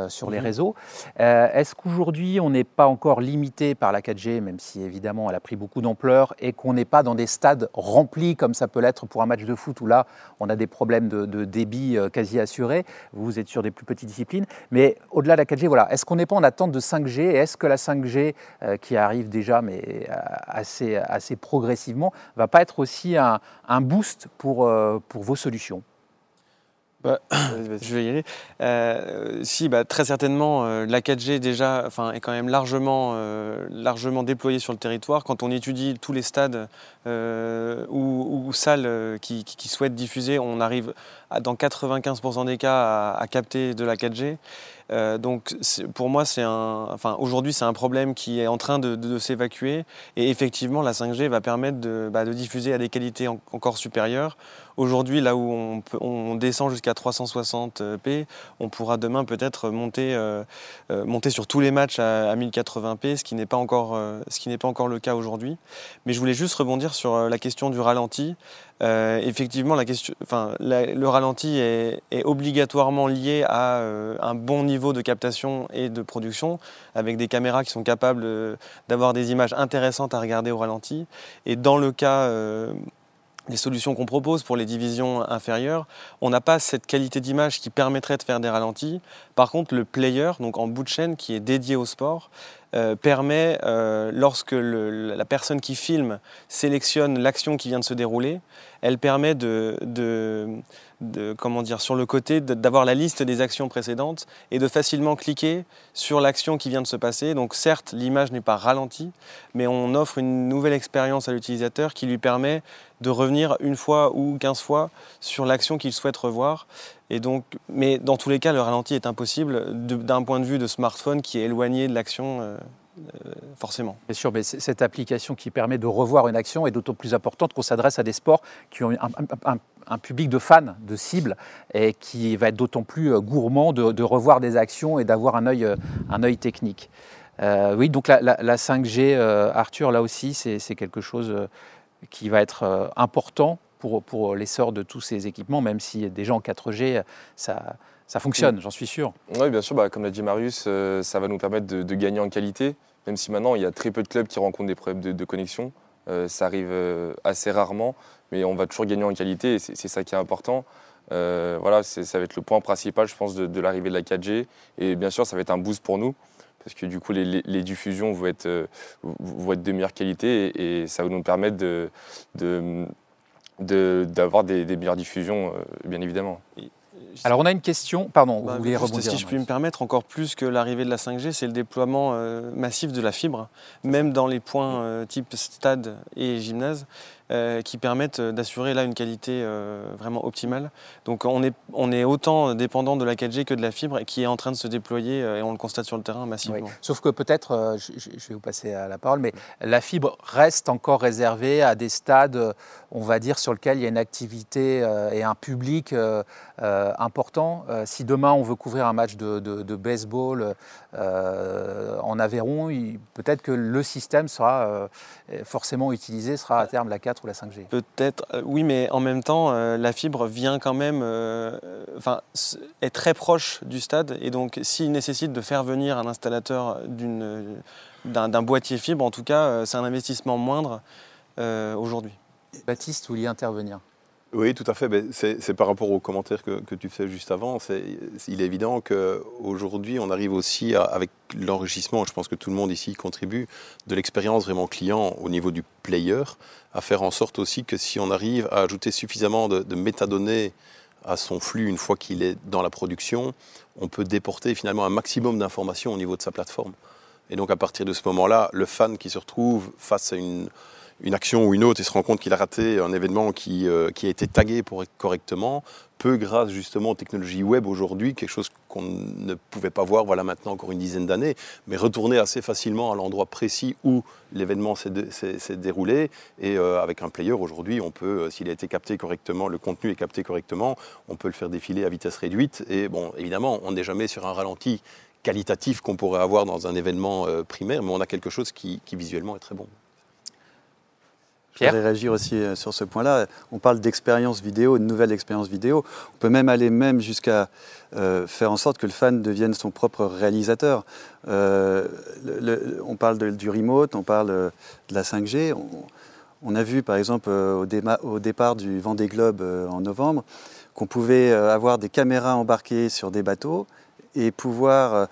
sur les mhm. réseaux. Est-ce qu'aujourd'hui, on n'est pas encore limité par la 4G, même si évidemment elle a pris beaucoup d'ampleur, et qu'on n'est pas dans des stades remplis comme ça peut l'être pour un match de foot où là, on a des problèmes de, débit quasi assurés? Vous êtes sur des plus petites disciplines. Mais au-delà de la 4G, voilà, est-ce qu'on n'est pas en attente de 5G et est-ce que la 5G qui arrive déjà mais euh, assez, assez progressivement, va pas être aussi un, boost pour, euh, pour vos solutions bah, je vais y aller. Euh, si, bah, très certainement, la 4G déjà enfin, est quand même largement, largement déployée sur le territoire. Quand on étudie tous les stades ou, salles qui, souhaitent diffuser, on arrive dans 95% des cas à, capter de la 4G. Euh, donc pour moi, enfin, aujourd'hui, c'est un problème qui est en train de, s'évacuer. Et effectivement, la 5G va permettre de, bah, diffuser à des qualités encore supérieures. Aujourd'hui, là où on, descend jusqu'à 360p, on pourra demain peut-être monter, euh, euh, monter sur tous les matchs à, 1080p, ce qui n'est pas encore, ce qui n'est pas encore le cas aujourd'hui. Mais je voulais juste rebondir sur la question du ralenti. Euh, effectivement, la question, le ralenti est, obligatoirement lié à euh, un bon niveau de captation et de production, avec des caméras qui sont capables d'avoir des images intéressantes à regarder au ralenti. Et dans le cas les solutions qu'on propose pour les divisions inférieures, on n'a pas cette qualité d'image qui permettrait de faire des ralentis. Par contre, le player, donc en bout de chaîne, qui est dédié au sport, euh, permet, euh, lorsque la personne qui filme sélectionne l'action qui vient de se dérouler, elle permet de, comment dire, sur le côté d'avoir la liste des actions précédentes et de facilement cliquer sur l'action qui vient de se passer. Donc certes, l'image n'est pas ralentie, mais on offre une nouvelle expérience à l'utilisateur qui lui permet de revenir une fois ou quinze fois sur l'action qu'il souhaite revoir. Et donc, mais dans tous les cas, le ralenti est impossible d'un point de vue de smartphone qui est éloigné de l'action. Euh, euh, forcément. Bien sûr, mais cette application qui permet de revoir une action est d'autant plus importante qu'on s'adresse à des sports qui ont un, public de fans, de cibles, et qui va être d'autant plus euh, gourmand de, revoir des actions et d'avoir un œil, un œil technique. oui, donc la, la 5G, Arthur, là aussi, c'est quelque chose qui va être euh, important pour, l'essor de tous ces équipements, même si déjà en 4G, ça, fonctionne, j'en suis sûr. Oui, bien sûr, bah, comme l'a dit Marius, euh, ça va nous permettre de, gagner en qualité, même si maintenant il y a très peu de clubs qui rencontrent des problèmes de, connexion. Euh, ça arrive assez rarement, mais on va toujours gagner en qualité et c'est ça qui est important. voilà, ça va être le point principal, je pense, de, de l'arrivée de la 4G. Et bien sûr, ça va être un boost pour nous parce que du coup les, diffusions vont être, euh, vont être de meilleure qualité et, ça va nous permettre d'avoir des, meilleures diffusions, euh, bien évidemment. Alors on a une question, pardon, vous bah, voulez rebondir Si je puis me permettre, encore plus que l'arrivée de la 5G, c'est le déploiement euh, massif de la fibre, même dans les points type stade et gymnase. Euh, qui permettent d'assurer là une qualité euh, vraiment optimale. Donc on est, on est autant dépendant de la 4G que de la fibre et qui est en train de se déployer euh, et on le constate sur le terrain massivement. Sauf que peut-être, je, vais vous passer à la parole, mais la fibre reste encore réservée à des stades, on va dire, sur lesquels il y a une activité et un public important. si demain on veut couvrir un match de, de baseball en Aveyron, peut-être que le système sera forcément utilisé, sera à terme la 4 la 5G Peut-être, euh, oui, mais en même temps, euh, la fibre vient quand même, euh, enfin, est très proche du stade, et donc s'il nécessite de faire venir un installateur d'un boîtier fibre, en tout cas, c'est un investissement moindre aujourd'hui. Baptiste, vous vouliez intervenir? Oui, tout à fait. C'est par rapport aux commentaires que, tu fais juste avant. il est évident qu'aujourd'hui, on arrive aussi avec l'enrichissement, je pense que tout le monde ici contribue, de l'expérience vraiment client au niveau du player, à faire en sorte aussi que si on arrive à ajouter suffisamment de métadonnées à son flux une fois qu'il est dans la production, on peut déporter finalement un maximum d'informations au niveau de sa plateforme. Et donc à partir de ce moment-là, le fan qui se retrouve face à une une action ou une autre et se rend compte qu'il a raté un événement qui, euh, a été tagué pour, correctement, peut, grâce justement aux technologies web aujourd'hui, quelque chose qu'on ne pouvait pas voir voilà maintenant encore une dizaine d'années, mais retourner assez facilement à l'endroit précis où l'événement s'est déroulé. Et euh, avec un player aujourd'hui, on peut, euh, s'il a été capté correctement, le contenu est capté correctement, on peut le faire défiler à vitesse réduite. Et bon, évidemment, on n'est jamais sur un ralenti qualitatif qu'on pourrait avoir dans un événement primaire, mais on a quelque chose qui visuellement est très bon. Je voudrais réagir aussi euh, sur ce point-là. On parle d'expérience vidéo, de nouvelle expérience vidéo. On peut même aller même jusqu'à euh, faire en sorte que le fan devienne son propre réalisateur. Euh, on parle du remote, on parle de la 5G. On, a vu par exemple au, au, départ du Vendée Globe en novembre qu'on pouvait avoir des caméras embarquées sur des bateaux et pouvoir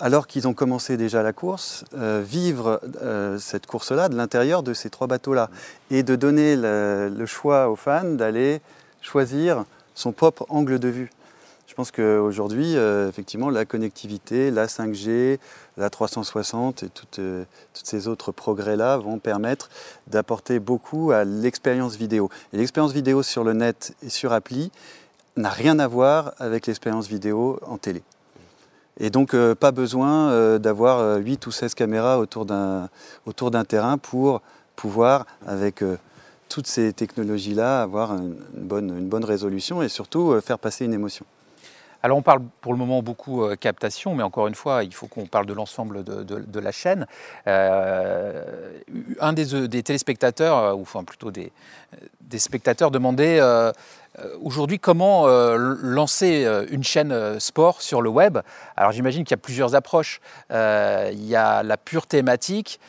alors qu'ils ont commencé déjà la course, euh, vivre euh, cette course-là de l'intérieur de ces trois bateaux-là et de donner le, choix aux fans d'aller choisir son propre angle de vue. Je pense qu'aujourd'hui, euh, effectivement, la connectivité, la 5G, la 360 et toutes, ces autres progrès-là vont permettre d'apporter beaucoup à l'expérience vidéo. Et l'expérience vidéo sur le net et sur appli n'a rien à voir avec l'expérience vidéo en télé. Et donc, euh, pas besoin euh, d'avoir 8 euh, ou 16 caméras autour d'un, terrain pour pouvoir, avec toutes ces technologies-là, avoir une bonne, une bonne résolution et surtout faire passer une émotion. Alors on parle pour le moment beaucoup captation, mais encore une fois, il faut qu'on parle de l'ensemble de, la chaîne. Un des, téléspectateurs, ou enfin plutôt des, spectateurs demandait aujourd'hui, comment euh, lancer euh, une chaîne sport sur le web? Alors j'imagine qu'il y a plusieurs approches. il y a la pure thématique,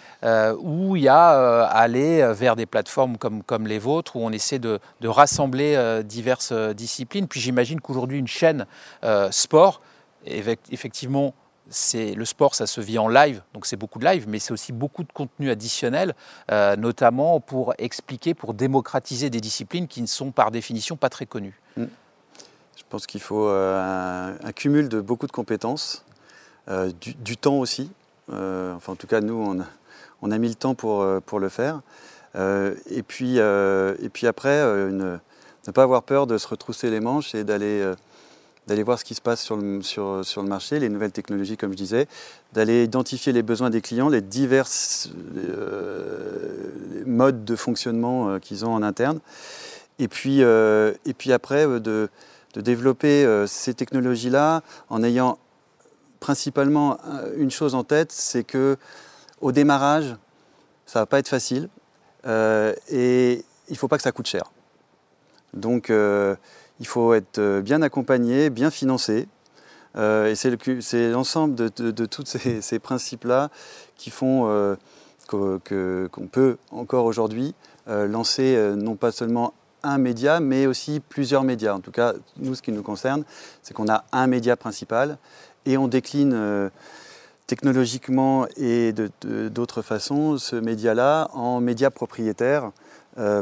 où il y a aller vers des plateformes comme, comme les vôtres, où on essaie de rassembler diverses disciplines. Puis j'imagine qu'aujourd'hui, une chaîne sport, effectivement, le sport, ça se vit en live, donc c'est beaucoup de live, mais c'est aussi beaucoup de contenu additionnel, euh, notamment pour expliquer, pour démocratiser des disciplines qui ne sont par définition pas très connues. Mm. Je pense qu'il faut euh, un, cumul de beaucoup de compétences, euh, du, temps aussi. enfin, en tout cas, nous, on a, mis le temps pour, le faire. et puis après, ne pas avoir peur de se retrousser les manches et d'aller d'aller voir ce qui se passe sur le, sur, sur le, marché, les nouvelles technologies, comme je disais, d'aller identifier les besoins des clients, les divers euh, modes de fonctionnement euh, qu'ils ont en interne, et puis, euh, et puis après de, de développer ces technologies-là en ayant principalement une chose en tête, c'est que au démarrage, ça va pas être facile, et il faut pas que ça coûte cher. Donc il faut être euh, bien accompagné, bien financé. Euh, et c'est l'ensemble de, tous ces, principes-là qui font euh, qu'on peut encore aujourd'hui lancer non pas seulement un média, mais aussi plusieurs médias. En tout cas, nous, ce qui nous concerne, c'est qu'on a un média principal et on décline technologiquement et d'autres façons ce média-là en média propriétaire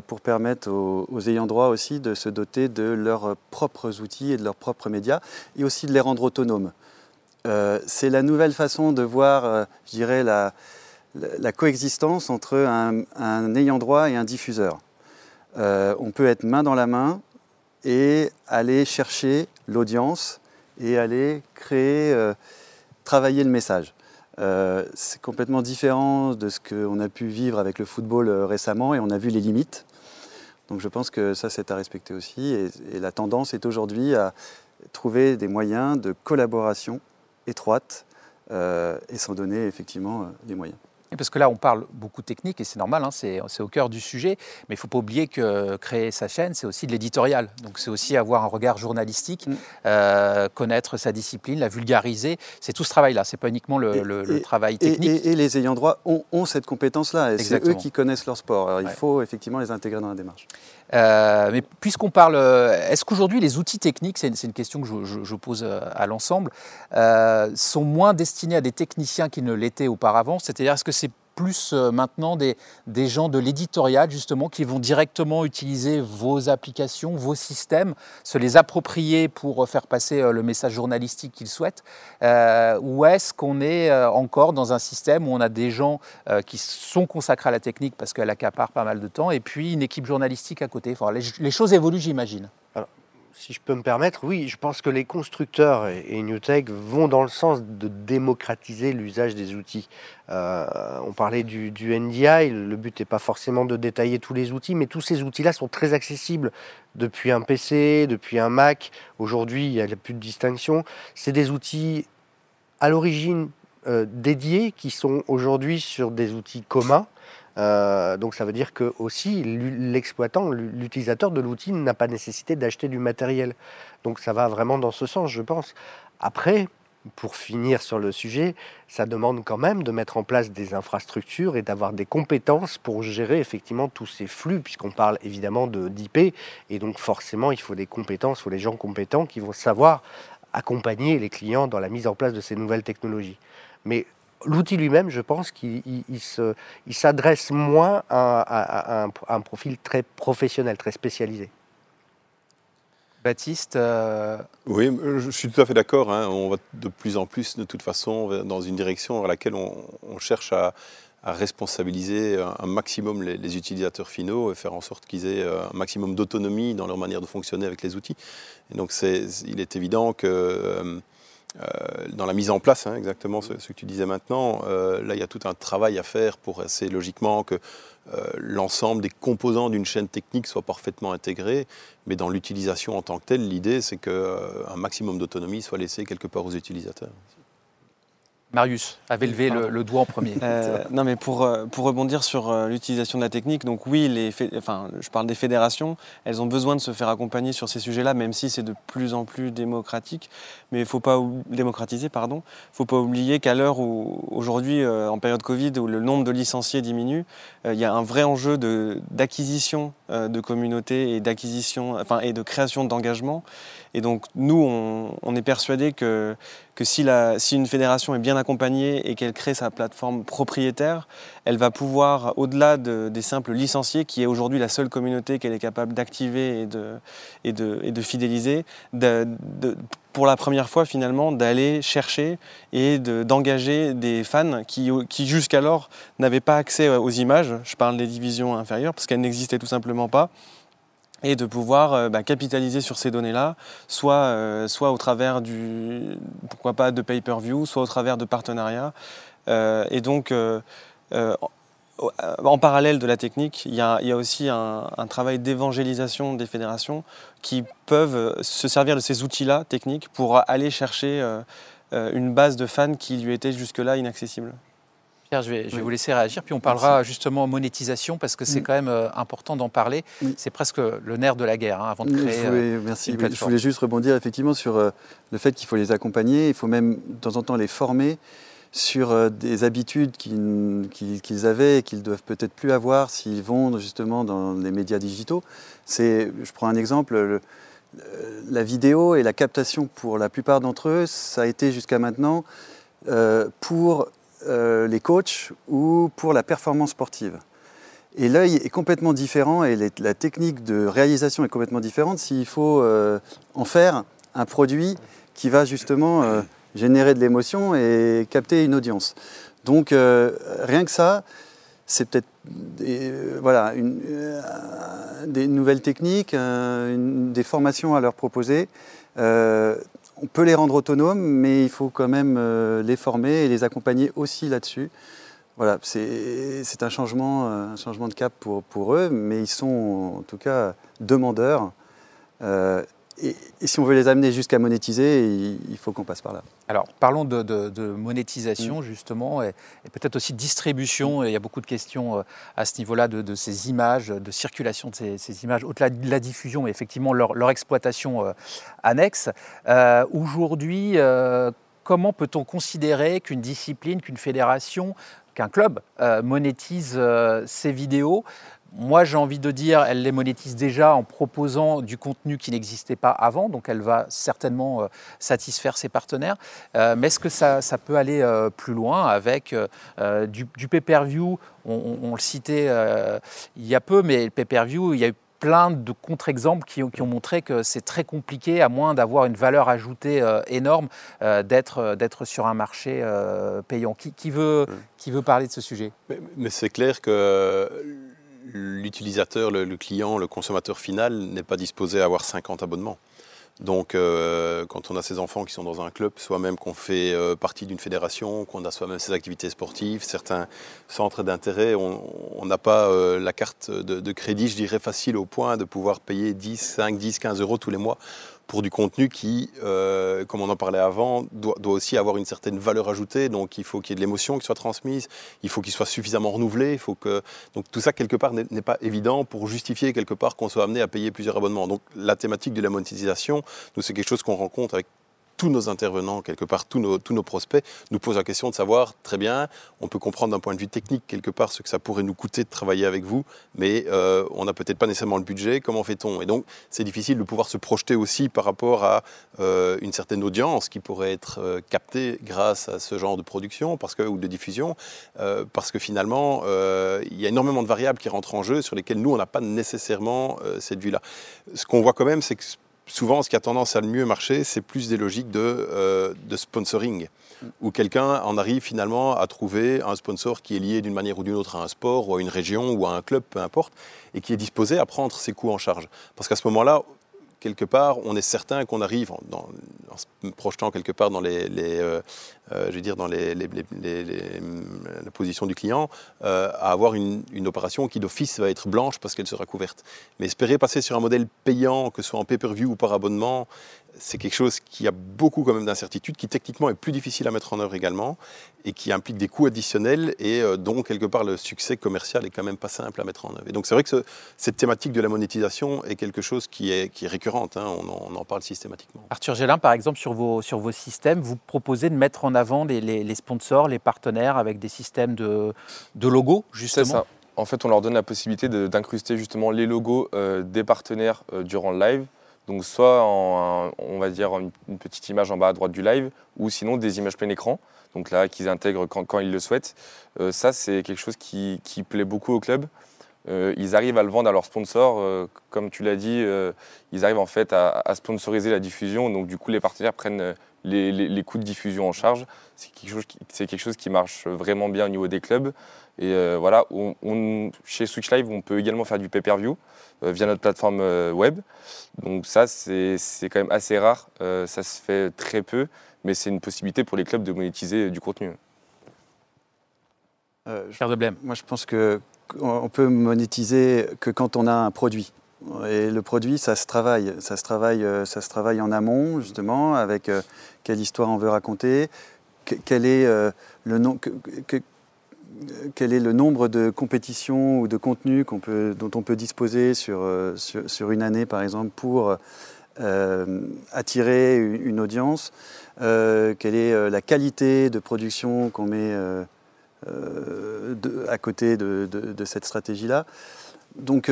pour permettre aux, ayants droit aussi de se doter de leurs propres outils et de leurs propres médias, et aussi de les rendre autonomes. Euh, c'est la nouvelle façon de voir, euh, je dirais, la, coexistence entre un, ayant droit et un diffuseur. on peut être main dans la main et aller chercher l'audience et aller créer, travailler le message. Euh, c'est complètement différent de ce qu'on a pu vivre avec le football euh, récemment et on a vu les limites. Donc je pense que ça, c'est à respecter aussi. Et, la tendance est aujourd'hui à trouver des moyens de collaboration étroite euh, et s'en donner effectivement les moyens. Parce que là, on parle beaucoup technique et c'est normal, hein, c'est au cœur du sujet. Mais il ne faut pas oublier que créer sa chaîne, c'est aussi de l'éditorial. Donc c'est aussi avoir un regard journalistique, mm. euh, connaître sa discipline, la vulgariser. C'est tout ce travail-là, c'est pas uniquement le, travail technique. Et, les ayants droit ont, cette compétence-là. C'est eux qui connaissent leur sport. Alors, il faut effectivement les intégrer dans la démarche. Euh, mais puisqu'on parle, euh, est-ce qu'aujourd'hui les outils techniques, c'est une, question que je, pose euh, à l'ensemble, sont moins destinés à des techniciens qu'ils ne l'étaient auparavant? C'est-à-dire, est-ce que c'est plus euh, maintenant des, gens de l'éditorial, justement, qui vont directement utiliser vos applications, vos systèmes, se les approprier pour faire passer euh, le message journalistique qu'ils souhaitent. Euh, Ou est-ce qu'on est encore dans un système où on a des gens qui sont consacrés à la technique parce qu'elle accapare pas mal de temps, et puis une équipe journalistique à côté? Les choses évoluent, j'imagine si je peux me permettre, oui, je pense que les constructeurs et, NewTek vont dans le sens de démocratiser l'usage des outils. Euh, on parlait du, NDI, le but n'est pas forcément de détailler tous les outils, mais tous ces outils-là sont très accessibles depuis un PC, depuis un Mac. Aujourd'hui, il n'y a plus de distinction. C'est des outils à l'origine euh, dédiés qui sont aujourd'hui sur des outils communs. Euh, donc ça veut dire que aussi l'exploitant, l'utilisateur de l'outil n'a pas nécessité d'acheter du matériel. Donc ça va vraiment dans ce sens, je pense. Après, pour finir sur le sujet, ça demande quand même de mettre en place des infrastructures et d'avoir des compétences pour gérer effectivement tous ces flux, puisqu'on parle évidemment d'IP, et donc forcément il faut des compétences, il faut des gens compétents qui vont savoir accompagner les clients dans la mise en place de ces nouvelles technologies. Mais l'outil lui-même, je pense qu'il s'adresse moins à, un, profil très professionnel, très spécialisé. Baptiste euh, Oui, je suis tout à fait d'accord. Hein. On va de plus en plus, de toute façon, dans une direction vers laquelle on, cherche à, responsabiliser un maximum les, utilisateurs finaux et faire en sorte qu'ils aient un maximum d'autonomie dans leur manière de fonctionner avec les outils. Et donc, il est évident que... Euh, dans la mise en place, hein, exactement ce, que tu disais maintenant, là il y a tout un travail à faire pour assez logiquement que l'ensemble des composants d'une chaîne technique soient parfaitement intégrés, mais dans l'utilisation en tant que telle, l'idée c'est qu'un maximum d'autonomie soit laissé quelque part aux utilisateurs. Marius avait levé le, doigt en premier. Euh, non, mais pour, euh, pour rebondir sur euh, l'utilisation de la technique, donc oui, les enfin, je parle des fédérations, elles ont besoin de se faire accompagner sur ces sujets-là, même si c'est de plus en plus démocratique. Mais il faut pas démocratiser, pardon. Faut pas oublier qu'à l'heure où aujourd'hui, en période Covid, où le nombre de licenciés diminue, il y a un vrai enjeu d'acquisition de, de communautés et d'acquisition, enfin, et de création d'engagement. Et donc nous, on, est persuadé que, que si, la, si, une fédération est bien accompagnée et qu'elle crée sa plateforme propriétaire, elle va pouvoir, au-delà des simples licenciés, qui est aujourd'hui la seule communauté qu'elle est capable d'activer et de, et, de, et de fidéliser, pour la première fois finalement d'aller chercher et d'engager des fans qui, qui jusqu'alors n'avaient pas accès aux images. Je parle des divisions inférieures parce qu'elles n'existaient tout simplement pas et de pouvoir euh, bah, capitaliser sur ces données-là, soit, euh, soit au travers du, pourquoi pas, de pay-per-view, soit au travers de partenariats. Euh, et donc, en parallèle de la technique, il y a, aussi un, un travail d'évangélisation des fédérations qui peuvent se servir de ces outils-là techniques pour aller chercher une base de fans qui lui était jusque-là inaccessible. Pierre, je vais, vous laisser réagir, puis on parlera justement monétisation, parce que c'est quand même euh, important d'en parler. C'est presque le nerf de la guerre, hein, avant de créer. Je voulais, merci. je voulais juste rebondir effectivement sur euh, le fait qu'il faut les accompagner, il faut même de temps en temps les former sur euh, des habitudes qu'ils avaient et qu'ils doivent peut-être plus avoir s'ils vont justement dans les médias digitaux. je prends un exemple, la vidéo et la captation pour la plupart d'entre eux, ça a été jusqu'à maintenant pour euh, les coachs ou pour la performance sportive. Et l'œil est complètement différent et la technique de réalisation est complètement différente s'il faut euh, en faire un produit qui va justement euh, générer de l'émotion et capter une audience. Donc rien que ça, c'est peut-être voilà, des nouvelles techniques, des formations à leur proposer on peut les rendre autonomes, mais il faut quand même euh, les former et les accompagner aussi là-dessus. Voilà, c'est un changement, euh, un changement de cap pour, eux, mais ils sont en tout cas demandeurs. Euh, et, si on veut les amener jusqu'à monétiser, il, faut qu'on passe par là. Alors, parlons de, monétisation, mm. justement, et, peut-être aussi de distribution. il y a beaucoup de questions euh, à ce niveau-là de, ces images, de circulation de ces, images, au-delà de la diffusion, mais effectivement leur, exploitation euh, annexe. Euh, aujourd'hui, comment peut-on considérer qu'une discipline, qu'une fédération, qu'un club monétise ces vidéos moi, j'ai envie de dire, elle les monétise déjà en proposant du contenu qui n'existait pas avant, donc elle va certainement euh, satisfaire ses partenaires. Euh, mais est-ce que ça, peut aller euh, plus loin avec du, pay-per-view? On, le citait il y a peu, mais le pay-per-view, il y a eu plein de contre-exemples qui, ont montré que c'est très compliqué, à moins d'avoir une valeur ajoutée énorme, d'être sur un marché payant. Qui, veut, qui veut parler de ce sujet? Mais c'est clair que l'utilisateur, le, client, le consommateur final n'est pas disposé à avoir 50 abonnements. Donc, euh, quand on a ses enfants qui sont dans un club, soit même qu'on fait euh, partie d'une fédération, qu'on a soi-même ses activités sportives, certains centres d'intérêt, on n'a pas euh, la carte de, de, crédit, je dirais, facile au point de pouvoir payer 10, 5, 10, 15 euros tous les mois pour du contenu qui, euh, comme on en parlait avant, doit, aussi avoir une certaine valeur ajoutée. Donc il faut qu'il y ait de l'émotion qui soit transmise, il faut qu'il soit suffisamment renouvelé. Il faut que... Donc tout ça, quelque part, n'est pas évident pour justifier quelque part qu'on soit amené à payer plusieurs abonnements. Donc la thématique de la monétisation, c'est quelque chose qu'on rencontre avec tous nos intervenants, quelque part, tous nos, tous nos prospects, nous posent la question de savoir, très bien, on peut comprendre d'un point de vue technique, quelque part, ce que ça pourrait nous coûter de travailler avec vous, mais euh, on n'a peut-être pas nécessairement le budget, comment fait-on? Et donc, c'est difficile de pouvoir se projeter aussi par rapport à euh, une certaine audience qui pourrait être euh, captée grâce à ce genre de production parce que, ou de diffusion, parce que finalement, il y a énormément de variables qui rentrent en jeu sur lesquelles nous, on n'a pas nécessairement cette vue-là. Ce qu'on voit quand même, c'est que souvent, ce qui a tendance à le mieux marcher, c'est plus des logiques de, euh, sponsoring, où quelqu'un en arrive finalement à trouver un sponsor qui est lié d'une manière ou d'une autre à un sport, ou à une région, ou à un club, peu importe, et qui est disposé à prendre ses coûts en charge. Parce qu'à ce moment-là, quelque part, on est certain qu'on arrive, en se projetant quelque part dans les, je veux dire dans la position du client, à avoir une, opération qui d'office va être blanche parce qu'elle sera couverte. Mais espérer passer sur un modèle payant, que ce soit en pay-per-view ou par abonnement, c'est quelque chose qui a beaucoup quand même d'incertitudes, qui techniquement est plus difficile à mettre en œuvre également, et qui implique des coûts additionnels, et euh, dont quelque part le succès commercial est quand même pas simple à mettre en œuvre. Et donc c'est vrai que cette thématique de la monétisation est quelque chose qui est, qui récurrente, hein. on, en, parle systématiquement. Arthur Gélin, par exemple, sur vos, sur vos systèmes, vous proposez de mettre en avant les, les, sponsors, les partenaires avec des systèmes de, de logos, justement C'est ça. En fait, on leur donne la possibilité d'incruster justement les logos euh, des partenaires euh, durant le live donc soit en, on va dire une petite image en bas à droite du live, ou sinon des images plein écran, donc là qu'ils intègrent quand, ils le souhaitent. Euh, ça c'est quelque chose qui, plaît beaucoup au club. Euh, ils arrivent à le vendre à leurs sponsors, euh, comme tu l'as dit, ils arrivent en fait à, sponsoriser la diffusion, donc du coup les partenaires prennent les, coûts de diffusion en charge. C'est quelque, chose qui, quelque chose qui marche vraiment bien au niveau des clubs. Et voilà, chez Switch Live, on peut également faire du pay-per-view. Euh, via notre plateforme euh, web. Donc ça, c'est quand même assez rare, euh, ça se fait très peu, mais c'est une possibilité pour les clubs de monétiser du contenu. de Blême. Moi, je pense qu'on peut monétiser que quand on a un produit. Et le produit, ça se travaille. Ça se travaille, ça se travaille en amont, justement, avec quelle histoire on veut raconter, quel est le nom, quel est le nombre de compétitions ou de contenus dont on peut disposer sur, euh, sur, une année, par exemple, pour euh, attirer une audience, euh, quelle est la qualité de production qu'on met à côté de, cette stratégie-là. Donc,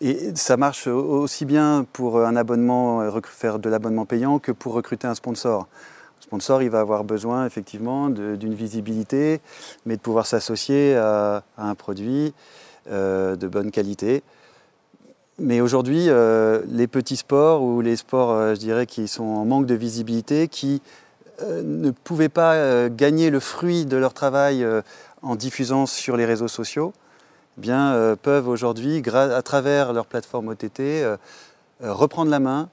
et ça marche aussi bien pour un abonnement, faire de l'abonnement payant que pour recruter un sponsor sponsor, il va avoir besoin effectivement d'une visibilité, mais de pouvoir s'associer à, un produit euh, de bonne qualité. Mais aujourd'hui, euh, les petits sports ou les sports, euh, je dirais, qui sont en manque de visibilité, qui ne pouvaient pas gagner le fruit de leur travail en diffusant sur les réseaux sociaux, eh bien, peuvent aujourd'hui, à travers leur plateforme OTT, reprendre la main,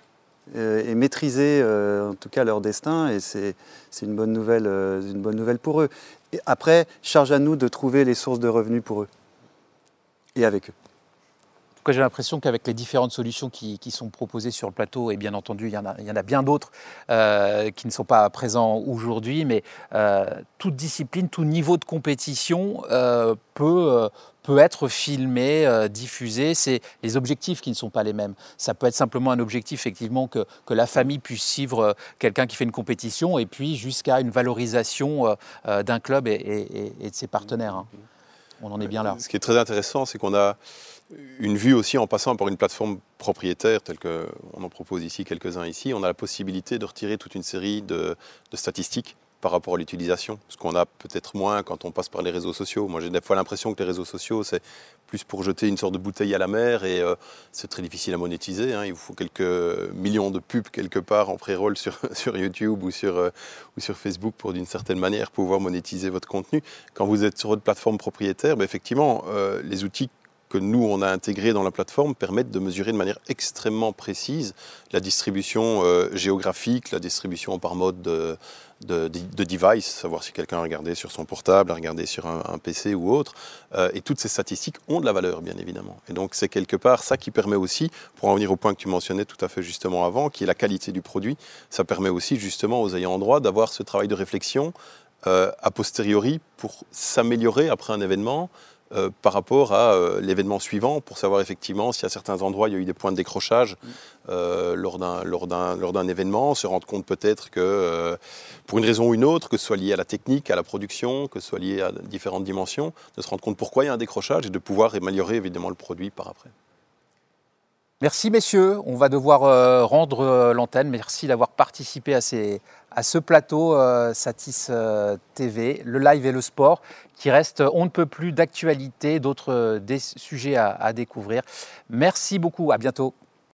euh, et maîtriser euh, en tout cas leur destin et c'est une, bonne nouvelle, euh, une bonne nouvelle pour eux. Après, charge à nous de trouver les sources de revenus pour eux et avec eux j'ai l'impression qu'avec les différentes solutions qui, sont proposées sur le plateau, et bien entendu, il y en a, bien d'autres euh, qui ne sont pas présents aujourd'hui, mais euh, toute discipline, tout niveau de compétition euh, peut, être filmé, diffusé. C'est les objectifs qui ne sont pas les mêmes. Ça peut être simplement un objectif, effectivement, que, la famille puisse suivre quelqu'un qui fait une compétition, et puis jusqu'à une valorisation d'un club et, et, de ses partenaires. Hein. On en est bien là. Ce qui est très intéressant, c'est qu'on a une vue aussi en passant par une plateforme propriétaire telle qu'on en propose ici quelques-uns ici, on a la possibilité de retirer toute une série de, statistiques par rapport à l'utilisation, ce qu'on a peut-être moins quand on passe par les réseaux sociaux. Moi j'ai des fois l'impression que les réseaux sociaux c'est plus pour jeter une sorte de bouteille à la mer et euh, c'est très difficile à monétiser. Hein. Il vous faut quelques millions de pubs quelque part en pré-roll sur, sur YouTube ou sur, euh, ou sur Facebook pour d'une certaine manière pouvoir monétiser votre contenu. Quand vous êtes sur votre plateforme propriétaire, ben, effectivement euh, les outils que nous, on a intégré dans la plateforme permettent de mesurer de manière extrêmement précise la distribution euh, géographique, la distribution par mode de, de, device, savoir si quelqu'un a regardé sur son portable, a regardé sur un, PC ou autre. Euh, et toutes ces statistiques ont de la valeur, bien évidemment. Et donc, c'est quelque part ça qui permet aussi, pour en venir au point que tu mentionnais tout à fait justement avant, qui est la qualité du produit, ça permet aussi justement aux ayants droit d'avoir ce travail de réflexion euh, a posteriori pour s'améliorer après un événement, euh, par rapport à euh, l'événement suivant pour savoir effectivement si à certains endroits il y a eu des points de décrochage euh, lors d'un événement, se rendre compte peut-être que pour une raison ou une autre, que ce soit lié à la technique, à la production, que ce soit lié à différentes dimensions, de se rendre compte pourquoi il y a un décrochage et de pouvoir améliorer évidemment le produit par après. Merci messieurs, on va devoir rendre l'antenne. Merci d'avoir participé à, ce plateau Satis TV, le live et le sport qui reste on ne peut plus d'actualité, d'autres euh, sujets à, à découvrir. Merci beaucoup, à bientôt.